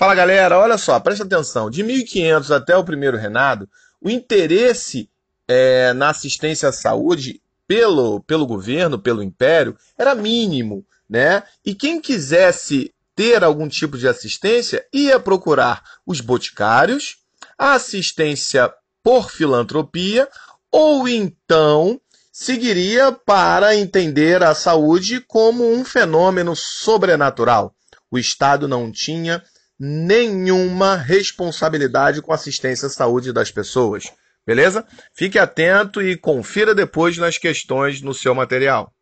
Fala galera, olha só, presta atenção. De 1500 até o primeiro reinado, o interesse é, na assistência à saúde pelo, pelo governo, pelo império, era mínimo, né? E quem quisesse ter algum tipo de assistência ia procurar os boticários, a assistência por filantropia, ou então seguiria para entender a saúde como um fenômeno sobrenatural. O Estado não tinha nenhuma responsabilidade com assistência à saúde das pessoas. Beleza? Fique atento e confira depois nas questões no seu material.